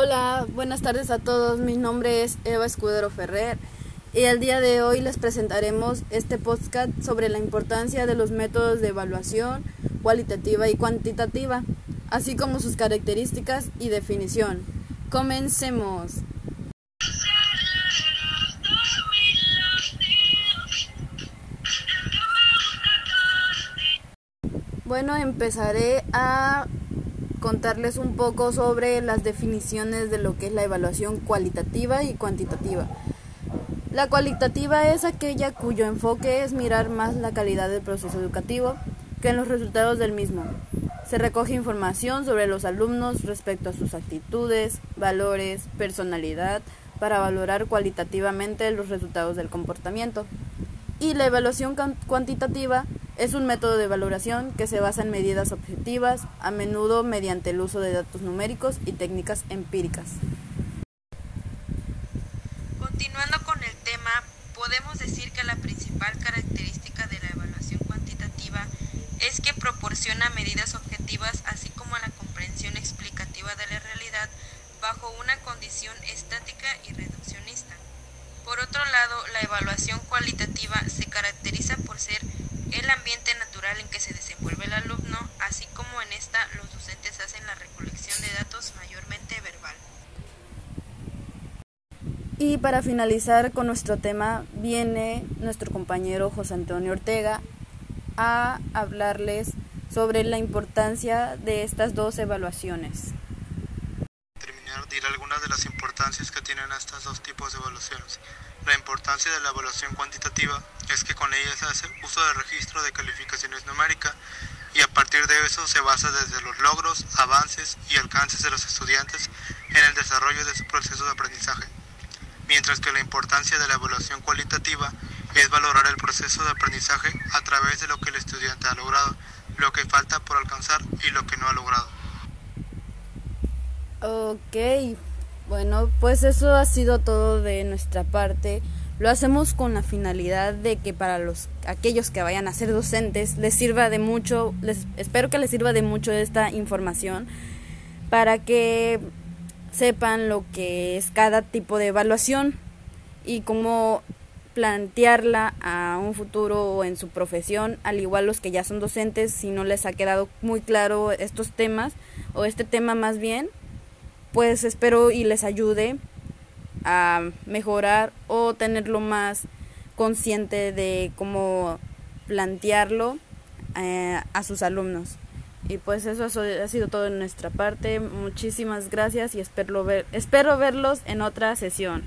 Hola, buenas tardes a todos. Mi nombre es Eva Escudero Ferrer y el día de hoy les presentaremos este podcast sobre la importancia de los métodos de evaluación cualitativa y cuantitativa, así como sus características y definición. Comencemos. Bueno, empezaré a contarles un poco sobre las definiciones de lo que es la evaluación cualitativa y cuantitativa. La cualitativa es aquella cuyo enfoque es mirar más la calidad del proceso educativo que en los resultados del mismo. Se recoge información sobre los alumnos respecto a sus actitudes, valores, personalidad, para valorar cualitativamente los resultados del comportamiento. Y la evaluación cuantitativa es un método de valoración que se basa en medidas objetivas, a menudo mediante el uso de datos numéricos y técnicas empíricas. Continuando con el tema, podemos decir que la principal característica de la evaluación cuantitativa es que proporciona medidas objetivas así como la comprensión explicativa de la realidad bajo una condición estática y reduccionista. Por otro lado, la evaluación cualitativa se caracteriza por ser el ambiente natural en que se desenvuelve el alumno, así como en esta los docentes hacen la recolección de datos mayormente verbal. Y para finalizar con nuestro tema, viene nuestro compañero José Antonio Ortega a hablarles sobre la importancia de estas dos evaluaciones. Terminar, diré algunas de las importancias que tienen estos dos tipos de evaluaciones. La importancia de la evaluación cuantitativa con ella se hace uso de registro de calificaciones numéricas y a partir de eso se basa desde los logros, avances y alcances de los estudiantes en el desarrollo de su proceso de aprendizaje. Mientras que la importancia de la evaluación cualitativa es valorar el proceso de aprendizaje a través de lo que el estudiante ha logrado, lo que falta por alcanzar y lo que no ha logrado. Ok, bueno, pues eso ha sido todo de nuestra parte. Lo hacemos con la finalidad de que para los aquellos que vayan a ser docentes les sirva de mucho, les espero que les sirva de mucho esta información para que sepan lo que es cada tipo de evaluación y cómo plantearla a un futuro o en su profesión, al igual los que ya son docentes, si no les ha quedado muy claro estos temas o este tema más bien, pues espero y les ayude a mejorar o tenerlo más consciente de cómo plantearlo eh, a sus alumnos. Y pues eso ha sido todo en nuestra parte. Muchísimas gracias y espero, ver, espero verlos en otra sesión.